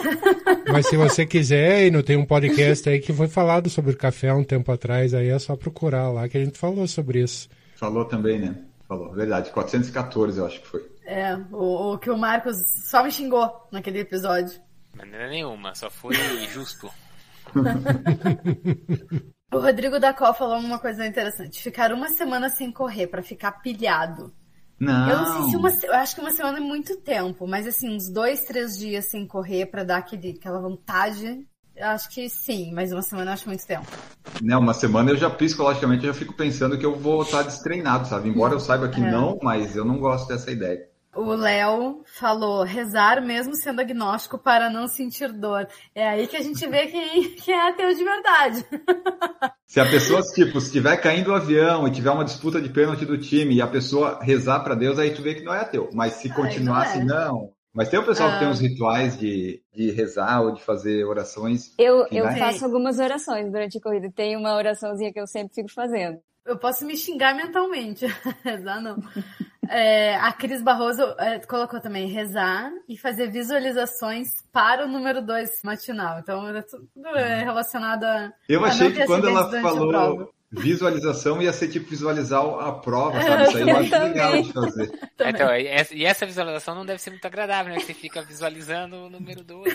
Mas se você quiser, e não tem um podcast aí que foi falado sobre café há um tempo atrás, aí é só procurar lá que a gente falou sobre isso. Falou também, né? Falou, verdade. 414, eu acho que foi. É, o, o que o Marcos só me xingou naquele episódio. Maneira nenhuma, só foi justo. O Rodrigo da Col falou uma coisa interessante. Ficar uma semana sem correr pra ficar pilhado. Não. Eu não sei se uma, eu acho que uma semana é muito tempo, mas assim, uns dois, três dias sem correr pra dar aquele, aquela vontade, eu acho que sim, mas uma semana eu acho muito tempo. Não, uma semana eu já psicologicamente eu já fico pensando que eu vou estar destreinado, sabe? Embora eu saiba que É. não, mas eu não gosto dessa ideia. O Léo falou rezar mesmo sendo agnóstico para não sentir dor. É aí que a gente vê quem, quem é ateu de verdade. Se a pessoa, tipo, se estiver caindo o avião e tiver uma disputa de pênalti do time e a pessoa rezar pra Deus, aí tu vê que não é ateu. Mas se continuar não é. assim, não. Mas tem o pessoal que Ah. tem uns rituais de, de rezar ou de fazer orações. Eu, que eu vai- faço algumas orações durante a corrida. Tem uma oraçãozinha que eu sempre fico fazendo. Eu posso me xingar mentalmente. rezar não. É, a Cris Barroso é, colocou também rezar e fazer visualizações para o número 2 matinal. Então era tudo é, relacionado a. Eu a achei não que quando ela a falou visualização ia ser tipo visualizar a prova, sabe? Isso aí eu acho legal de fazer. É, então, e essa- e essa visualização não deve ser muito agradável, né? Você fica visualizando o número 2.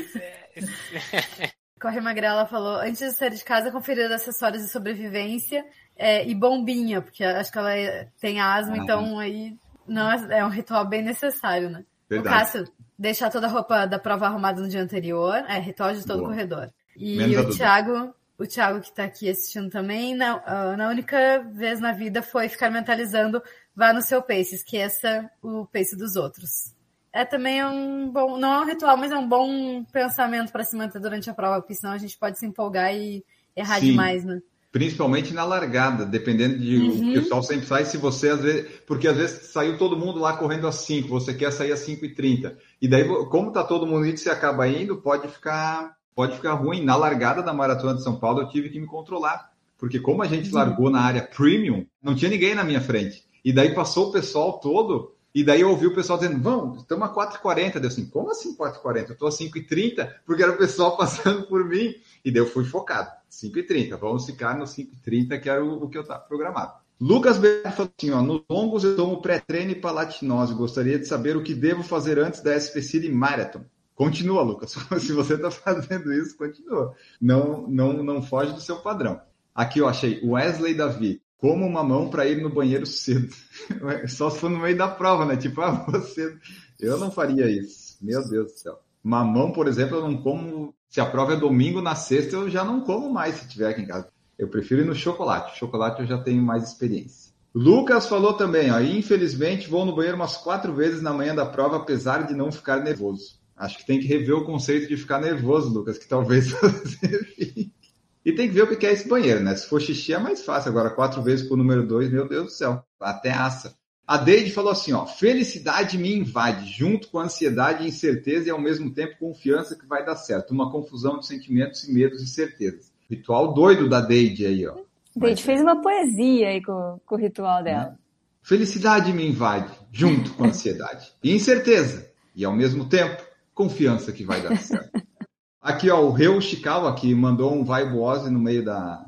Corre Magrela falou, antes de sair de casa, conferir acessórios de sobrevivência é, e bombinha, porque acho que ela é- tem asma, Ah. então aí não é, é um ritual bem necessário, né? Verdade. O Cássio, deixar toda a roupa da prova arrumada no dia anterior, é ritual de todo Boa. corredor. E Menos o. Thiago, o Thiago que tá aqui assistindo também, na, ah, na única vez na vida foi ficar mentalizando, vá no seu pace, esqueça o pace dos outros. É também um bom, não é um ritual, mas é um bom pensamento para se manter durante a prova, porque senão a gente pode se empolgar e errar Sim. demais, né? Principalmente na largada, dependendo de o Uhum. pessoal sempre sai, se você às vezes. Porque às vezes saiu todo mundo lá correndo às 5, você quer sair às 5 e 30 E daí, como tá todo mundo indo, você acaba indo, pode ficar, pode ficar ruim. Na largada da Maratona de São Paulo, eu tive que me controlar. Porque como a gente largou na área premium, não tinha ninguém na minha frente. E daí passou o pessoal todo, e daí eu ouvi o pessoal dizendo, vamos, estamos a 4h40. Deu assim, como assim 4h40? Eu estou a 5h30, porque era o pessoal passando por mim. E daí eu fui focado, 5h30. Vamos ficar no 5h30, que era o, o que eu estava programado. Lucas Berto falou assim, ó, nos longos eu tomo pré-treino e palatinose. Gostaria de saber o que devo fazer antes da SP City Marathon. Continua, Lucas. Se você está fazendo isso, continua. Não, não, não foge do seu padrão. Aqui eu achei Wesley Davi. Como uma mão para ir no banheiro cedo. Só se for no meio da prova, né? Tipo, ah, você. Eu não faria isso. Meu Deus do céu. Mamão, por exemplo, eu não como. Se a prova é domingo, na sexta eu já não como mais se tiver aqui em casa. Eu prefiro ir no chocolate. Chocolate eu já tenho mais experiência. Lucas falou também, ó. Infelizmente, vou no banheiro umas quatro vezes na manhã da prova, apesar de não ficar nervoso. Acho que tem que rever o conceito de ficar nervoso, Lucas, que talvez. E tem que ver o que é esse banheiro, né? Se for xixi é mais fácil. Agora, quatro vezes por número dois, meu Deus do céu. Até assa. A Deide falou assim, ó. Felicidade me invade, junto com ansiedade e incerteza e ao mesmo tempo confiança que vai dar certo. Uma confusão de sentimentos e medos e certezas. Ritual doido da Deide aí, ó. Deide fez uma poesia aí com, com o ritual dela. Felicidade me invade, junto com ansiedade. E incerteza. E ao mesmo tempo, confiança que vai dar certo. Aqui, ó, o Reu Chikawa, que mandou um vibose no meio da,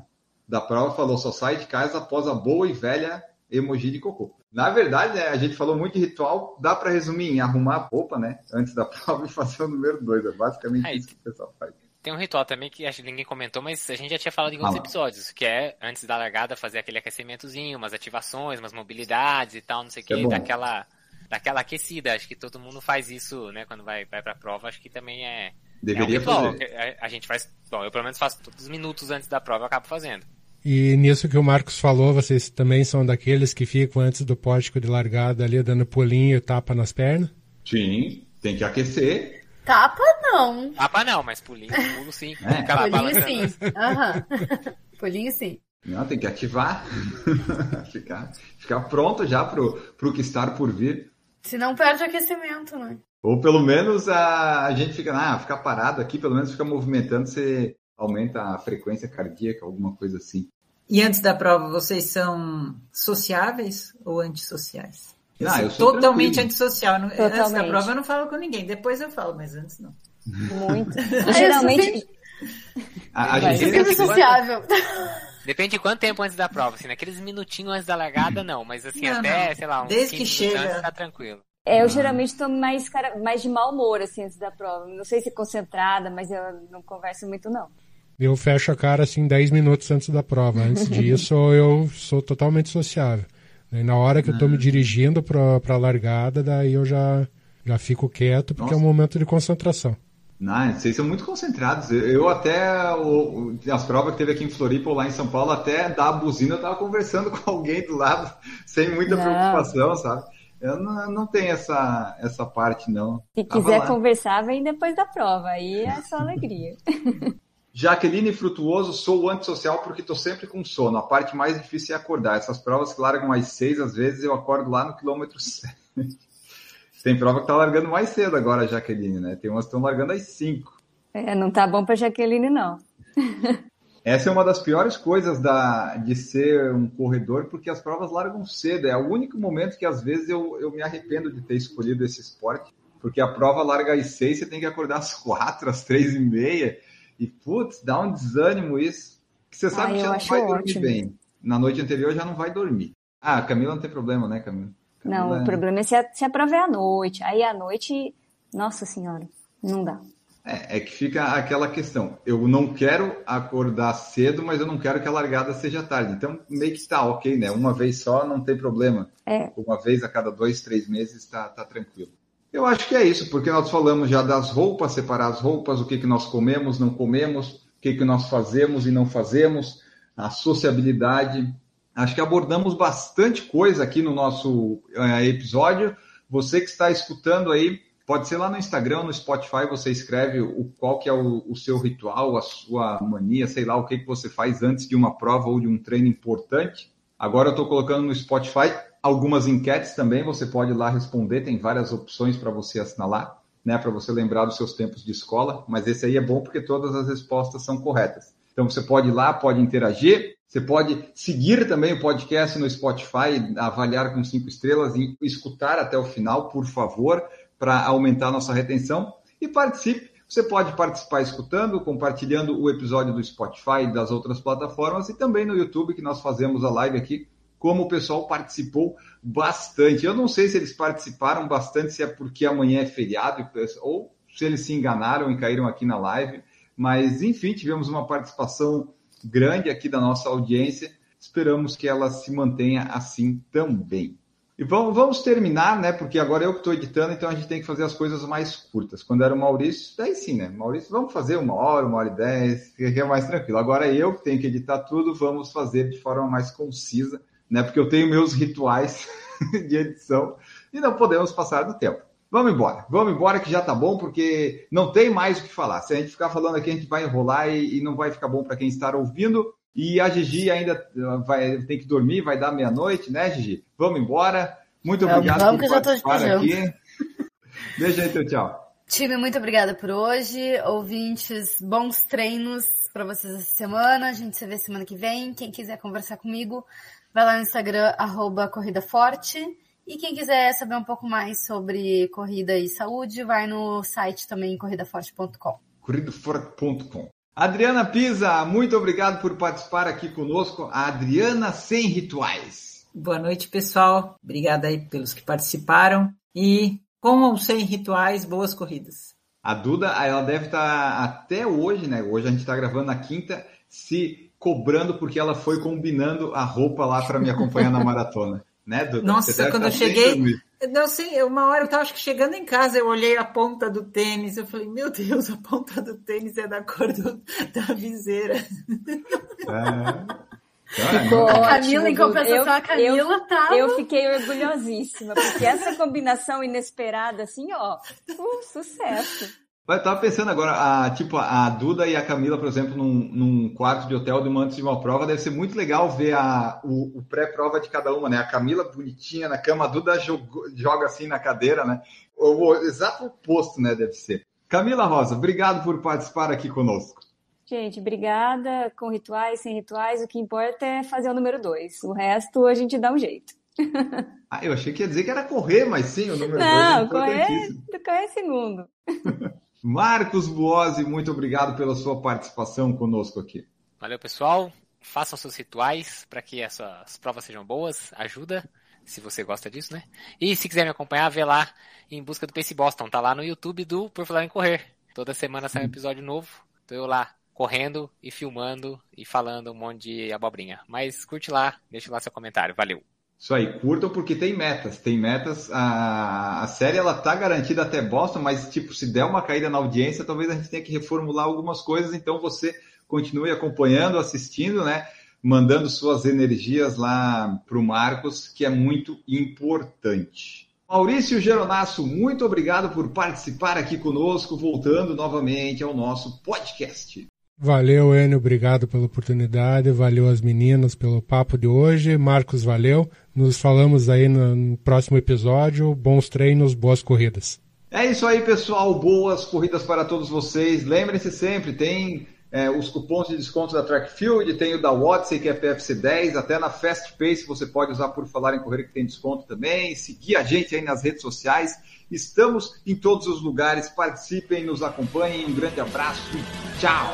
da prova, falou: só sai de casa após a boa e velha emoji de cocô. Na verdade, né, a gente falou muito de ritual, dá para resumir em arrumar a roupa, né? Antes da prova e fazer o número dois. É basicamente É isso que o pessoal faz. Tem um ritual também que acho que ninguém comentou, mas a gente já tinha falado em outros Fala. episódios, que é antes da largada fazer aquele aquecimentozinho, umas ativações, umas mobilidades e tal, não sei o é que, bom. daquela, daquela aquecida. Acho que todo mundo faz isso, né, quando vai, vai pra prova, acho que também é. Deveria é um ritual. fazer. A, a gente faz. Bom, eu pelo menos faço todos os minutos antes da prova, eu acabo fazendo. E nisso que o Marcos falou, vocês também são daqueles que ficam antes do pórtico de largada ali dando pulinho e tapa nas pernas? Sim, tem que aquecer. Tapa não. Tapa não, mas pulinho, pulo sim. É. Pulinho sim. Aham. Pulinho sim. Não, tem que ativar. ficar, ficar pronto já pro, pro que está por vir. Se não perde aquecimento, né? Ou pelo menos a, a gente fica, ah, ficar parado aqui, pelo menos fica movimentando, você aumenta a frequência cardíaca, alguma coisa assim. E antes da prova, vocês são sociáveis ou antissociais? Eu Ah, sou eu sou totalmente tranquilo. antissocial. Não- Antes da Totalmente. prova eu não falo com ninguém. Depois eu falo, mas antes não. Muito. Eu geralmente, A, a gente Depende- sociável. Depende de quanto tempo antes da prova, assim, naqueles minutinhos antes da largada, não, mas assim, Não, até, não. sei lá, uns Desde 15 que minutos chega- antes tá tranquilo. é, eu geralmente tô mais, cara, mais de mau humor, assim, antes da prova. Não sei se concentrada, mas eu não converso muito, não. Eu fecho a cara assim 10 minutos antes da prova. Antes disso, eu sou totalmente sociável. Daí, na hora que eu tô me dirigindo pra, pra largada, daí eu já, já fico quieto, porque é um Nossa. momento de concentração. Não, vocês são muito concentrados. Eu, até, o- o- as provas que teve aqui em Floripa ou lá em São Paulo, até da buzina eu tava conversando com alguém do lado, sem muita Não. preocupação, sabe? Eu não, não tenho essa, essa parte, não. Se Tava quiser lá. conversar, vem depois da prova. Aí é só alegria. Jaqueline Frutuoso, sou antissocial porque tô sempre com sono. A parte mais difícil é acordar. Essas provas que largam às seis, às vezes eu acordo lá no quilômetro sete. Tem prova que tá largando mais cedo agora, Jaqueline, né? Tem umas que estão largando às cinco. É, não tá bom pra Jaqueline, não. Essa é uma das piores coisas da, de ser um corredor, porque as provas largam cedo. É o único momento que às vezes eu, eu me arrependo de ter escolhido esse esporte, porque a prova larga às seis, você tem que acordar às quatro, às três e meia. E, putz, dá um desânimo isso. Que você sabe Ah, que já não vai dormir ótimo. bem. Na noite anterior já não vai dormir. Ah, Camila não tem problema, né, Camila? Não, Camila o problema é se se a prova é à noite. Aí à noite, nossa senhora, não dá. É, é que fica aquela questão. Eu não quero acordar cedo, mas eu não quero que a largada seja tarde. Então, meio que está ok, né? Uma vez só não tem problema. É. Uma vez a cada dois, três meses está tá tranquilo. Eu acho que é isso, porque nós falamos já das roupas, separar as roupas, o que, que nós comemos, não comemos, o que, que nós fazemos e não fazemos, a sociabilidade. Acho que abordamos bastante coisa aqui no nosso eh, episódio. Você que está escutando aí, pode ser lá no Instagram, no Spotify, você escreve o, qual que é o, o seu ritual, a sua mania, sei lá, o que, que você faz antes de uma prova ou de um treino importante. Agora eu estou colocando no Spotify algumas enquetes também, você pode lá responder, tem várias opções para você assinalar, né, para você lembrar dos seus tempos de escola, mas esse aí é bom porque todas as respostas são corretas. Então você pode ir lá, pode interagir, você pode seguir também o podcast no Spotify, avaliar com cinco estrelas e escutar até o final, por favor, para aumentar nossa retenção e participe. Você pode participar escutando, compartilhando o episódio do Spotify e das outras plataformas e também no YouTube, que nós fazemos a live aqui como o pessoal participou bastante. Eu não sei se eles participaram bastante, se é porque amanhã é feriado, ou se eles se enganaram e caíram aqui na live, mas enfim, tivemos uma participação grande aqui da nossa audiência. Esperamos que ela se mantenha assim também. E vamos, vamos terminar, né? Porque agora eu que estou editando, então a gente tem que fazer as coisas mais curtas. Quando era o Maurício, daí sim, né? Maurício, vamos fazer uma hora, uma hora e dez, que é mais tranquilo. Agora eu que tenho que editar tudo, vamos fazer de forma mais concisa né? Porque eu tenho meus rituais de edição e não podemos passar do tempo. Vamos embora, vamos embora que já tá bom, porque não tem mais o que falar. Se a gente ficar falando aqui, a gente vai enrolar e, e não vai ficar bom para quem está ouvindo. E a Gigi ainda vai tem que dormir, vai dar meia-noite, né, Gigi? Vamos embora. Muito obrigado vamos, por participar aqui. Beijo aí, teu tchau. Time, muito obrigada por hoje. Ouvintes, bons treinos para vocês essa semana. A gente se vê semana que vem. Quem quiser conversar comigo, vai lá no Instagram, arroba Corrida Forte. E quem quiser saber um pouco mais sobre corrida e saúde, vai no site também, corridaforte.com. corridaforte.com. Adriana Pisa, muito obrigado por participar aqui conosco. A Adriana Sem Rituais. Boa noite, pessoal. Obrigada aí pelos que participaram. E com ou sem rituais, boas corridas. A Duda, ela deve estar até hoje, né? Hoje a gente está gravando na quinta, se cobrando porque ela foi combinando a roupa lá para me acompanhar na maratona. Né, Duda? Nossa, quando eu cheguei. Não sei, uma hora eu estava acho que chegando em casa, eu olhei a ponta do tênis, eu falei, meu Deus, a ponta do tênis é da cor do, da viseira. É. Ficou a Camila, em compensação, eu, a Camila eu, tava... Eu fiquei orgulhosíssima, porque essa combinação inesperada, assim, ó, uh, sucesso. Eu tava pensando agora, a, tipo, a Duda e a Camila, por exemplo, num, num quarto de hotel de uma antes de uma prova, deve ser muito legal ver a, o, o pré-prova de cada uma, né? A Camila bonitinha na cama, a Duda joga, joga assim na cadeira, né? O, o exato oposto, né? Deve ser. Camila Rosa, obrigado por participar aqui conosco. Gente, obrigada. Com rituais, sem rituais, o que importa é fazer o número dois. O resto a gente dá um jeito. ah, eu achei que ia dizer que era correr, mas sim, o número Não, dois. Não, correr, correr é segundo. Marcos Buozzi, muito obrigado pela sua participação conosco aqui. Valeu, pessoal. Façam seus rituais para que essas provas sejam boas. Ajuda, se você gosta disso, né? E se quiser me acompanhar, vê lá em busca do Pace Boston. Tá lá no YouTube do Por Falar em Correr. Toda semana sai um episódio novo. Tô eu lá correndo e filmando e falando um monte de abobrinha. Mas curte lá, deixa lá seu comentário. Valeu. Isso aí, curtam porque tem metas, tem metas. A, a série ela tá garantida até Boston, mas tipo, se der uma caída na audiência, talvez a gente tenha que reformular algumas coisas. Então você continue acompanhando, assistindo, né? Mandando suas energias lá para o Marcos, que é muito importante. Maurício Geronasso, muito obrigado por participar aqui conosco, voltando novamente ao nosso podcast. Valeu, Enio, obrigado pela oportunidade. Valeu as meninas pelo papo de hoje. Marcos, valeu. Nos falamos aí no próximo episódio. Bons treinos, boas corridas. É isso aí, pessoal. Boas corridas para todos vocês. Lembrem-se sempre, tem é, os cupons de desconto da Trackfield, tem o da Odyssey, que é PFC 10, até na Fast Pace você pode usar por falar em correr que tem desconto também. Seguir a gente aí nas redes sociais. Estamos em todos os lugares. Participem, nos acompanhem. Um grande abraço e tchau!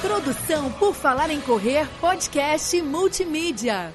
Produção por Falar em Correr, podcast multimídia.